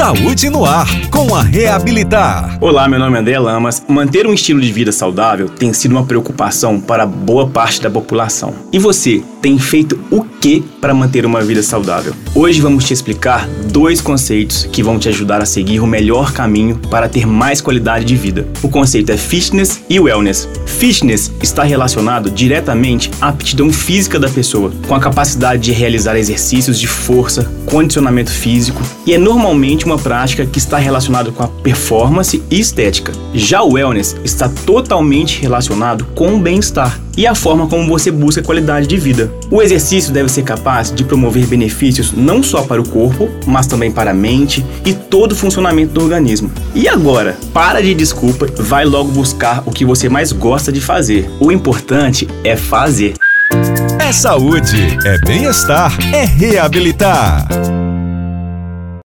Saúde no ar, com a Reabilitar. Olá, meu nome é André Lamas. Manter um estilo de vida saudável tem sido uma preocupação para boa parte da população. E você, tem feito o que para manter uma vida saudável? Hoje vamos te explicar dois conceitos que vão te ajudar a seguir o melhor caminho para ter mais qualidade de vida. O conceito é fitness e wellness. Fitness está relacionado diretamente à aptidão física da pessoa, com a capacidade de realizar exercícios de força, condicionamento físico, e é normalmente uma prática que está relacionada com a performance e estética. Já o wellness está totalmente relacionado com o bem-estar e a forma como você busca qualidade de vida. O exercício deve ser capaz de promover benefícios não só para o corpo, mas também para a mente e todo o funcionamento do organismo. E agora, para de desculpa, vai logo buscar o que você mais gosta de fazer. O importante é fazer. É saúde, é bem-estar, é reabilitar.